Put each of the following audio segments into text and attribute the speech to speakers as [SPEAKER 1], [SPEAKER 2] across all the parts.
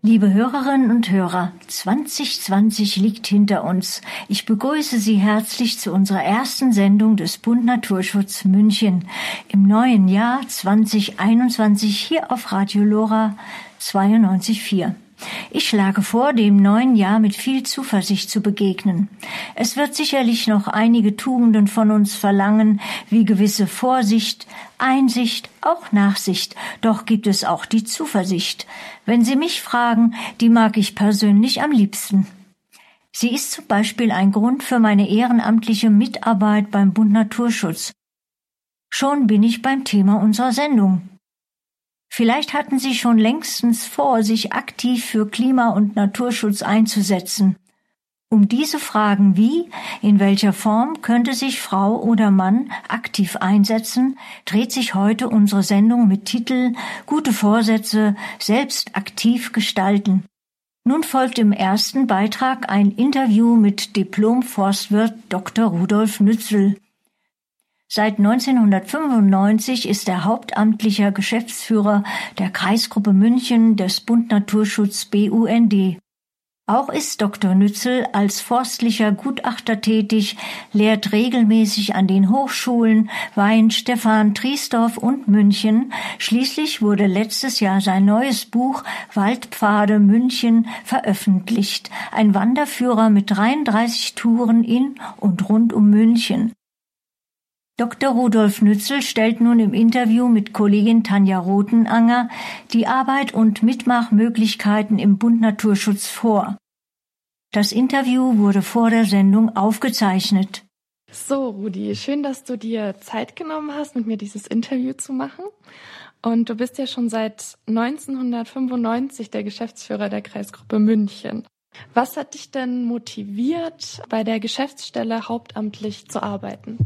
[SPEAKER 1] Liebe Hörerinnen und Hörer, 2020 liegt hinter uns. Ich begrüße Sie herzlich zu unserer ersten Sendung des Bund Naturschutz München im neuen Jahr 2021 hier auf Radio Lora 92.4. Ich schlage vor, dem neuen Jahr mit viel Zuversicht zu begegnen. Es wird sicherlich noch einige Tugenden von uns verlangen, wie gewisse Vorsicht, Einsicht, auch Nachsicht, doch gibt es auch die Zuversicht. Wenn Sie mich fragen, die mag ich persönlich am liebsten. Sie ist zum Beispiel ein Grund für meine ehrenamtliche Mitarbeit beim Bund Naturschutz. Schon bin ich beim Thema unserer Sendung. Vielleicht hatten Sie schon längstens vor, sich aktiv für Klima- und Naturschutz einzusetzen. Um diese Fragen wie, in welcher Form könnte sich Frau oder Mann aktiv einsetzen, dreht sich heute unsere Sendung mit Titel Gute Vorsätze selbst aktiv gestalten. Nun folgt im ersten Beitrag ein Interview mit Diplom-Forstwirt Dr. Rudolf Nützel. Seit 1995 ist er hauptamtlicher Geschäftsführer der Kreisgruppe München des Bund Naturschutz BUND. Auch ist Dr. Nützel als forstlicher Gutachter tätig, lehrt regelmäßig an den Hochschulen Wein, Stefan, Triesdorf und München. Schließlich wurde letztes Jahr sein neues Buch Waldpfade München veröffentlicht. Ein Wanderführer mit 33 Touren in und rund um München. Dr. Rudolf Nützel stellt nun im Interview mit Kollegin Tanja Rotenanger die Arbeit und Mitmachmöglichkeiten im Bund Naturschutz vor. Das Interview wurde vor der Sendung aufgezeichnet.
[SPEAKER 2] So, Rudi, schön, dass du dir Zeit genommen hast, mit mir dieses Interview zu machen. Und du bist ja schon seit 1995 der Geschäftsführer der Kreisgruppe München. Was hat dich denn motiviert, bei der Geschäftsstelle hauptamtlich zu arbeiten?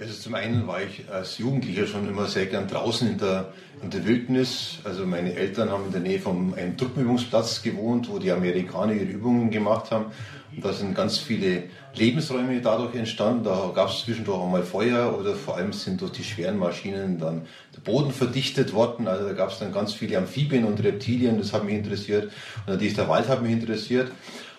[SPEAKER 3] Also zum einen war ich als Jugendlicher schon immer sehr gern draußen in der, in der Wildnis. Also meine Eltern haben in der Nähe von einem Truppenübungsplatz gewohnt, wo die Amerikaner ihre Übungen gemacht haben. Und da sind ganz viele Lebensräume dadurch entstanden. Da gab es zwischendurch auch mal Feuer oder vor allem sind durch die schweren Maschinen dann der Boden verdichtet worden. Also da gab es dann ganz viele Amphibien und Reptilien. Das hat mich interessiert. Und natürlich der Wald hat mich interessiert.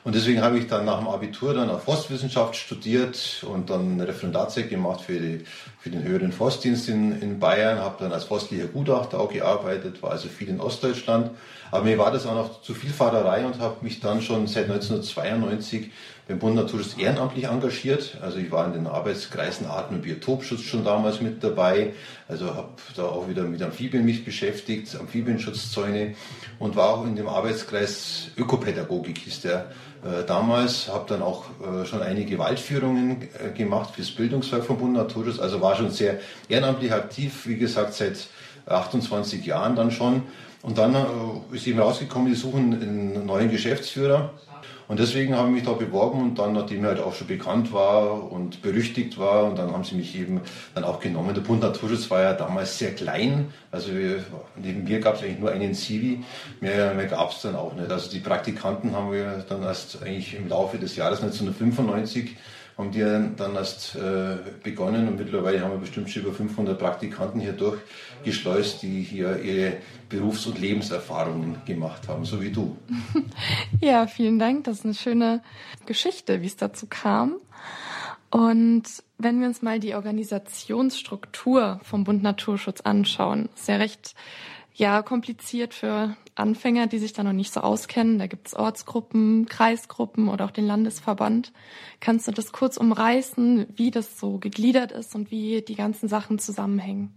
[SPEAKER 3] Und deswegen habe ich dann nach dem Abitur dann auch Forstwissenschaft studiert und dann eine Referendarzeit gemacht für, die, für den höheren Forstdienst in, in Bayern, habe dann als forstlicher Gutachter auch gearbeitet, war also viel in Ostdeutschland. Aber mir war das auch noch zu viel Fahrerei und habe mich dann schon seit 1992 beim Bund Naturschutz ehrenamtlich engagiert. Also ich war in den Arbeitskreisen Arten- und Biotopschutz schon damals mit dabei. Also habe da auch wieder mit Amphibien mich beschäftigt, Amphibienschutzzäune und war auch in dem Arbeitskreis Ökopädagogik hieß der äh, damals, habe dann auch äh, schon einige Waldführungen äh, gemacht fürs Bildungswerk vom Bund Naturschutz, also war schon sehr ehrenamtlich aktiv, wie gesagt, seit 28 Jahren dann schon. Und dann ist eben rausgekommen, die suchen einen neuen Geschäftsführer. Und deswegen habe ich mich da beworben und dann, nachdem er halt auch schon bekannt war und berüchtigt war, und dann haben sie mich eben dann auch genommen. Der Bund Naturschutz war ja damals sehr klein. Also neben mir gab es eigentlich nur einen Zivi, mehr, mehr gab es dann auch nicht. Also die Praktikanten haben wir dann erst eigentlich im Laufe des Jahres 1995 haben die dann erst äh, begonnen und mittlerweile haben wir bestimmt schon über 500 Praktikanten hier durchgeschleust, die hier ihre Berufs- und Lebenserfahrungen gemacht haben, so wie du.
[SPEAKER 2] Ja, vielen Dank. Das ist eine schöne Geschichte, wie es dazu kam. Und wenn wir uns mal die Organisationsstruktur vom Bund Naturschutz anschauen, ist ja recht ja kompliziert für Anfänger, die sich da noch nicht so auskennen. Da gibt es Ortsgruppen, Kreisgruppen oder auch den Landesverband. Kannst du das kurz umreißen, wie das so gegliedert ist und wie die ganzen Sachen zusammenhängen?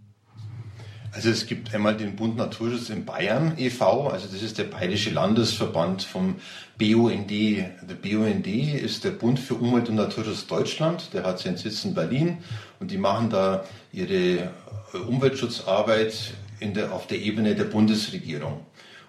[SPEAKER 3] Also es gibt einmal den Bund Naturschutz in Bayern e.V., also das ist der Bayerische Landesverband vom BUND. Der BUND ist der Bund für Umwelt und Naturschutz Deutschland, der hat seinen Sitz in Berlin und die machen da ihre Umweltschutzarbeit der, auf der Ebene der Bundesregierung.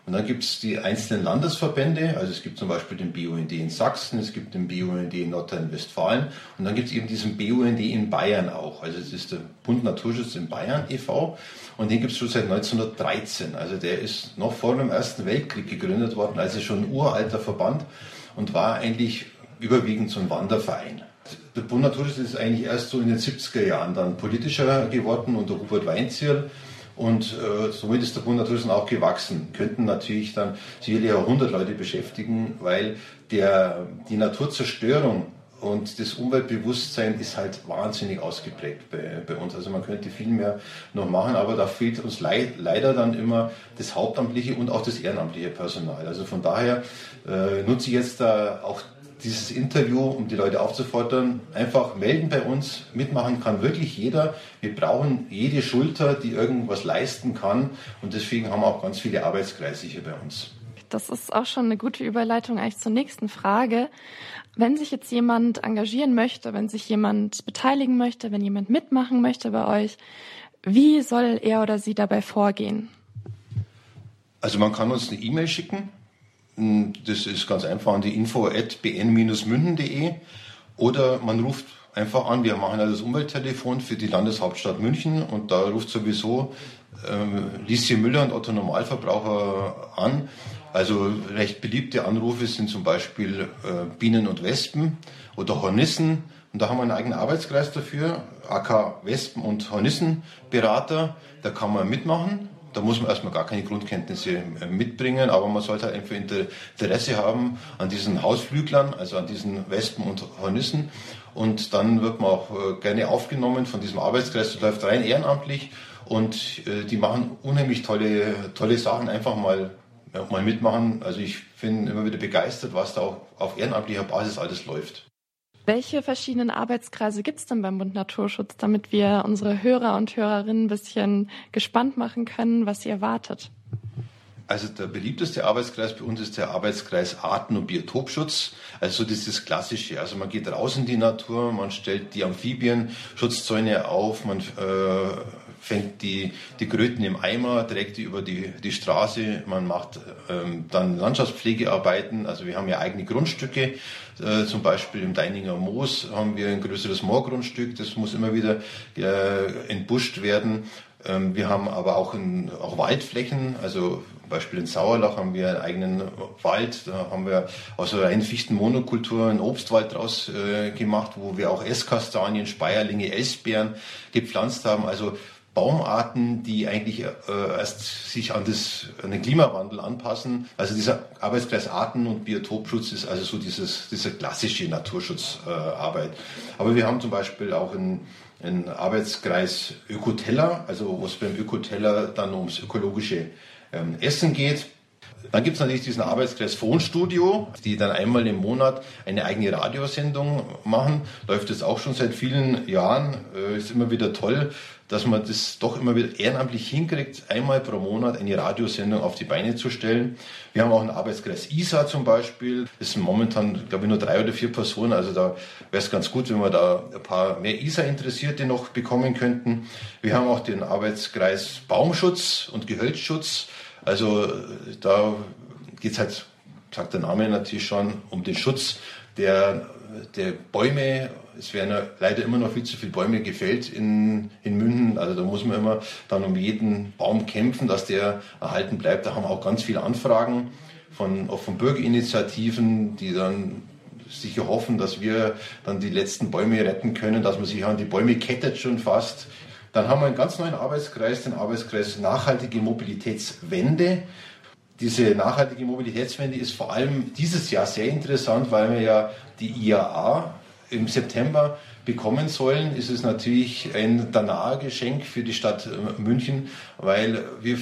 [SPEAKER 3] Und dann gibt es die einzelnen Landesverbände, also es gibt zum Beispiel den BUND in Sachsen, es gibt den BUND in Nordrhein-Westfalen und dann gibt es eben diesen BUND in Bayern auch. Also es ist der Bund Naturschutz in Bayern e.V. und den gibt es schon seit 1913. Also der ist noch vor dem Ersten Weltkrieg gegründet worden, also schon ein uralter Verband und war eigentlich überwiegend so ein Wanderverein. Der Bund Naturschutz ist eigentlich erst so in den 70er Jahren dann politischer geworden unter Hubert Weinzierl Und äh, somit ist der Bund natürlich auch gewachsen. Könnten natürlich dann sicherlich auch 100 Leute beschäftigen, weil der, die Naturzerstörung und das Umweltbewusstsein ist halt wahnsinnig ausgeprägt bei, bei, uns. Also man könnte viel mehr noch machen, aber da fehlt uns leid, leider dann immer das hauptamtliche und auch das ehrenamtliche Personal. Also von daher äh, nutze ich jetzt da auch dieses Interview, um die Leute aufzufordern, einfach melden bei uns. Mitmachen kann wirklich jeder. Wir brauchen jede Schulter, die irgendwas leisten kann. Und deswegen haben wir auch ganz viele Arbeitskreise hier bei uns.
[SPEAKER 2] Das ist auch schon eine gute Überleitung eigentlich zur nächsten Frage. Wenn sich jetzt jemand engagieren möchte, wenn sich jemand beteiligen möchte, wenn jemand mitmachen möchte bei euch, wie soll er oder sie dabei vorgehen?
[SPEAKER 3] Also man kann uns eine E-Mail schicken. Das ist ganz einfach an die info at bn-münden.de oder man ruft einfach an. Wir machen ja das Umwelttelefon für die Landeshauptstadt München und da ruft sowieso ähm, Lieschen Müller und Otto Normalverbraucher an. Also recht beliebte Anrufe sind zum Beispiel äh, Bienen und Wespen oder Hornissen. Und da haben wir einen eigenen Arbeitskreis dafür, AK Wespen- und Hornissenberater. Da kann man mitmachen. Da muss man erstmal gar keine Grundkenntnisse äh, mitbringen, aber man sollte halt einfach Interesse haben an diesen Hausflüglern, also an diesen Wespen und Hornissen. Und dann wird man auch äh, gerne aufgenommen von diesem Arbeitskreis. Das läuft rein ehrenamtlich und äh, die machen unheimlich tolle, tolle Sachen. Einfach mal mal mitmachen. Also ich bin immer wieder begeistert, was da auch auf ehrenamtlicher Basis alles läuft.
[SPEAKER 2] Welche verschiedenen Arbeitskreise gibt es denn beim Bund Naturschutz, damit wir unsere Hörer und Hörerinnen ein bisschen gespannt machen können, was sie erwartet?
[SPEAKER 3] Also der beliebteste Arbeitskreis bei uns ist der Arbeitskreis Arten- und Biotopschutz. Also das ist das Klassische. Also man geht raus in die Natur, man stellt die Amphibienschutzzäune auf, man äh, fängt die, die Kröten im Eimer, trägt die über die, die Straße, man macht ähm, dann Landschaftspflegearbeiten, also wir haben ja eigene Grundstücke, äh, zum Beispiel im Deininger Moos haben wir ein größeres Moorgrundstück, das muss immer wieder äh, entbuscht werden. Ähm, wir haben aber auch, in, auch Waldflächen, also zum Beispiel in Sauerlach haben wir einen eigenen Wald, da haben wir aus einer reinen Fichtenmonokultur einen Obstwald draus äh, gemacht, wo wir auch Esskastanien, Speierlinge, Elsbeeren gepflanzt haben. Also Baumarten, die eigentlich äh, erst sich an, das, an den Klimawandel anpassen. Also dieser Arbeitskreis Arten- und Biotopschutz ist also so dieses, diese klassische Naturschutzarbeit. Äh, Aber wir haben zum Beispiel auch einen, einen Arbeitskreis Ökoteller, also wo es beim Ökoteller dann ums ökologische ähm, Essen geht. Dann gibt es natürlich diesen Arbeitskreis Fohnstudio, die dann einmal im Monat eine eigene Radiosendung machen. Läuft jetzt auch schon seit vielen Jahren. Äh, ist immer wieder toll, dass man das doch immer wieder ehrenamtlich hinkriegt, einmal pro Monat eine Radiosendung auf die Beine zu stellen. Wir haben auch einen Arbeitskreis ISA zum Beispiel. Das sind momentan, glaube ich, nur drei oder vier Personen. Also da wäre es ganz gut, wenn wir da ein paar mehr ISA-Interessierte noch bekommen könnten. Wir haben auch den Arbeitskreis Baumschutz und Gehölzschutz. Also da geht es halt, sagt der Name natürlich schon, um den Schutz der, der Bäume es werden ja leider immer noch viel zu viele Bäume gefällt in, in München. Also da muss man immer dann um jeden Baum kämpfen, dass der erhalten bleibt. Da haben wir auch ganz viele Anfragen von, auch von Bürgerinitiativen, die dann sicher hoffen, dass wir dann die letzten Bäume retten können, dass man sich an die Bäume kettet schon fast. Dann haben wir einen ganz neuen Arbeitskreis, den Arbeitskreis Nachhaltige Mobilitätswende. Diese nachhaltige Mobilitätswende ist vor allem dieses Jahr sehr interessant, weil wir ja die IAA im September bekommen sollen, ist es natürlich ein Danaer-Geschenk für die Stadt äh, München, weil wir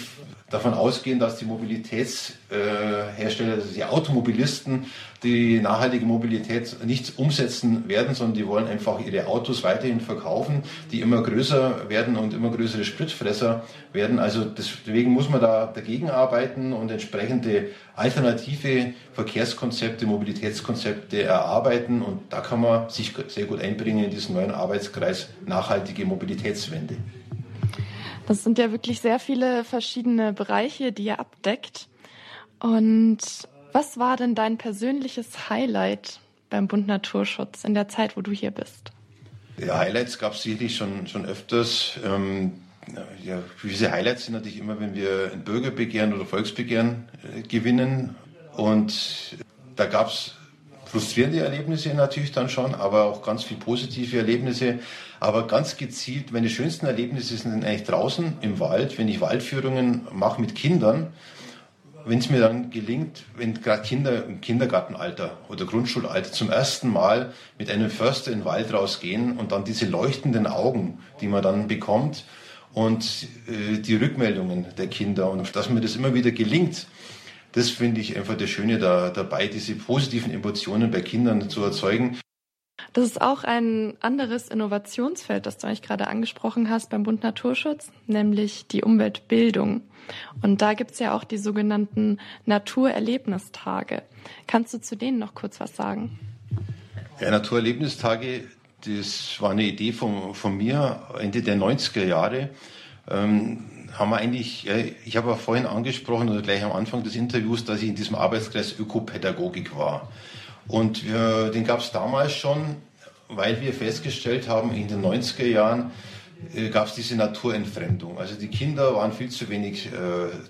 [SPEAKER 3] davon ausgehen, dass die Mobilitätshersteller, also die Automobilisten, die nachhaltige Mobilität nicht umsetzen werden, sondern die wollen einfach ihre Autos weiterhin verkaufen, die immer größer werden und immer größere Spritfresser werden. Also deswegen muss man da dagegen arbeiten und entsprechende alternative Verkehrskonzepte, Mobilitätskonzepte erarbeiten. Und da kann man sich sehr gut einbringen in diesen neuen Arbeitskreis nachhaltige Mobilitätswende.
[SPEAKER 2] Das sind ja wirklich sehr viele verschiedene Bereiche, die ihr abdeckt. Und was war denn dein persönliches Highlight beim Bund Naturschutz in der Zeit, wo du hier bist?
[SPEAKER 3] Ja, Highlights gab es sicherlich schon, schon öfters. Ähm, ja, diese Highlights sind natürlich immer, wenn wir ein Bürgerbegehren oder Volksbegehren äh, gewinnen. Und da gab es frustrierende Erlebnisse natürlich dann schon, aber auch ganz viel positive Erlebnisse. Aber ganz gezielt, meine schönsten Erlebnisse sind eigentlich draußen im Wald, wenn ich Waldführungen mache mit Kindern. Wenn es mir dann gelingt, wenn gerade Kinder im Kindergartenalter oder Grundschulalter zum ersten Mal mit einem Förster in den Wald rausgehen und dann diese leuchtenden Augen, die man dann bekommt und äh, die Rückmeldungen der Kinder und dass mir das immer wieder gelingt, das finde ich einfach das Schöne da, dabei, diese positiven Emotionen bei Kindern zu erzeugen.
[SPEAKER 2] Das ist auch ein anderes Innovationsfeld, das du eigentlich gerade angesprochen hast beim Bund Naturschutz, nämlich die Umweltbildung. Und da gibt es ja auch die sogenannten Naturerlebnistage. Kannst du zu denen noch kurz was sagen?
[SPEAKER 3] Ja, Naturerlebnistage, das war eine Idee von, von mir Ende der 90er Jahre. Ähm, haben wir eigentlich, ich habe ja vorhin angesprochen oder gleich am Anfang des Interviews, dass ich in diesem Arbeitskreis Ökopädagogik war. Und wir, den gab es damals schon, weil wir festgestellt haben, in den 90er Jahren äh, gab es diese Naturentfremdung. Also die Kinder waren viel zu wenig äh,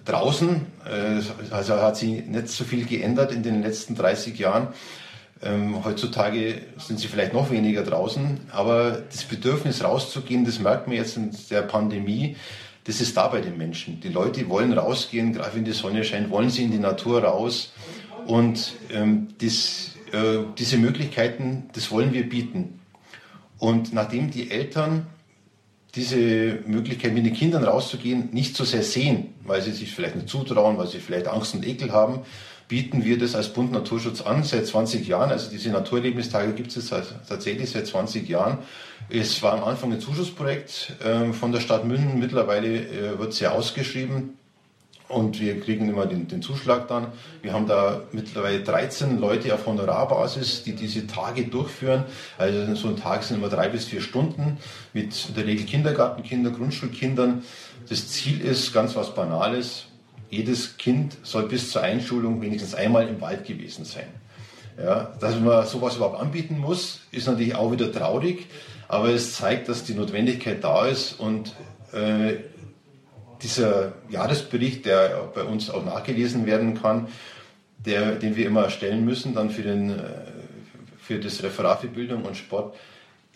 [SPEAKER 3] draußen, äh, also hat sich nicht so viel geändert in den letzten 30 Jahren. Ähm, heutzutage sind sie vielleicht noch weniger draußen, aber das Bedürfnis rauszugehen, das merkt man jetzt in der Pandemie, das ist da bei den Menschen. Die Leute wollen rausgehen, gerade wenn die Sonne scheint, wollen sie in die Natur raus. Und ähm, das, äh, diese Möglichkeiten, das wollen wir bieten. Und nachdem die Eltern diese Möglichkeit, mit den Kindern rauszugehen, nicht so sehr sehen, weil sie sich vielleicht nicht zutrauen, weil sie vielleicht Angst und Ekel haben, bieten wir das als Bund Naturschutz an seit 20 Jahren. Also diese Naturerlebnistage gibt es jetzt tatsächlich seit 20 Jahren. Es war am Anfang ein Zuschussprojekt ähm, von der Stadt München. Mittlerweile äh, wird es ja ausgeschrieben und wir kriegen immer den, den, Zuschlag dann. Wir haben da mittlerweile 13 Leute auf Honorarbasis, die diese Tage durchführen. Also so ein Tag sind immer drei bis vier Stunden mit in der Regel Kindergartenkinder, Grundschulkindern. Das Ziel ist ganz was Banales jedes Kind soll bis zur Einschulung wenigstens einmal im Wald gewesen sein. Ja, dass man sowas überhaupt anbieten muss, ist natürlich auch wieder traurig, aber es zeigt, dass die Notwendigkeit da ist und äh, dieser Jahresbericht, der bei uns auch nachgelesen werden kann, der, den wir immer erstellen müssen, dann für, den, äh, für das Referat für Bildung und Sport,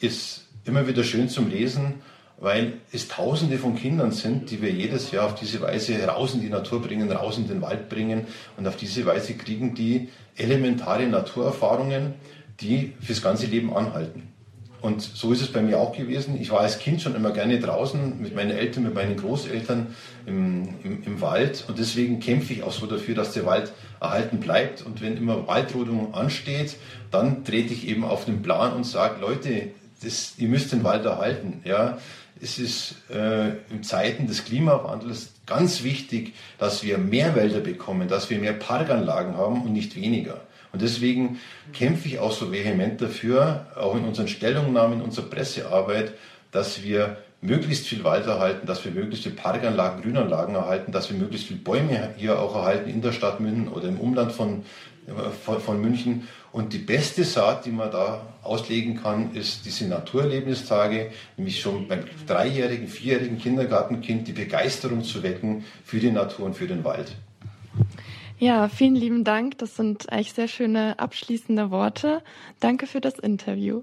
[SPEAKER 3] ist immer wieder schön zum Lesen weil es Tausende von Kindern sind, die wir jedes Jahr auf diese Weise raus in die Natur bringen, raus in den Wald bringen und auf diese Weise kriegen die elementare Naturerfahrungen, die fürs ganze Leben anhalten. Und so ist es bei mir auch gewesen. Ich war als Kind schon immer gerne draußen mit meinen Eltern, mit meinen Großeltern im, im, im Wald. Und deswegen kämpfe ich auch so dafür, dass der Wald erhalten bleibt. Und wenn immer Waldrodung ansteht, dann trete ich eben auf den Plan und sage, Leute, das, ihr müsst den Wald erhalten. Ja? es ist äh, in Zeiten des Klimawandels ganz wichtig, dass wir mehr Wälder bekommen, dass wir mehr Parkanlagen haben und nicht weniger. Und deswegen kämpfe ich auch so vehement dafür, auch in unseren Stellungnahmen, in unserer Pressearbeit, dass wir möglichst viel Wald erhalten, dass wir möglichst viele Parkanlagen, Grünanlagen erhalten, dass wir möglichst viele Bäume hier auch erhalten in der Stadt München oder im Umland von, von, von München. Und die beste Saat, die man da auslegen kann, ist diese Naturerlebnistage, nämlich schon beim dreijährigen, vierjährigen Kindergartenkind die Begeisterung zu wecken für die Natur und für den Wald.
[SPEAKER 2] Ja, vielen lieben Dank. Das sind eigentlich sehr schöne abschließende Worte. Danke für das Interview.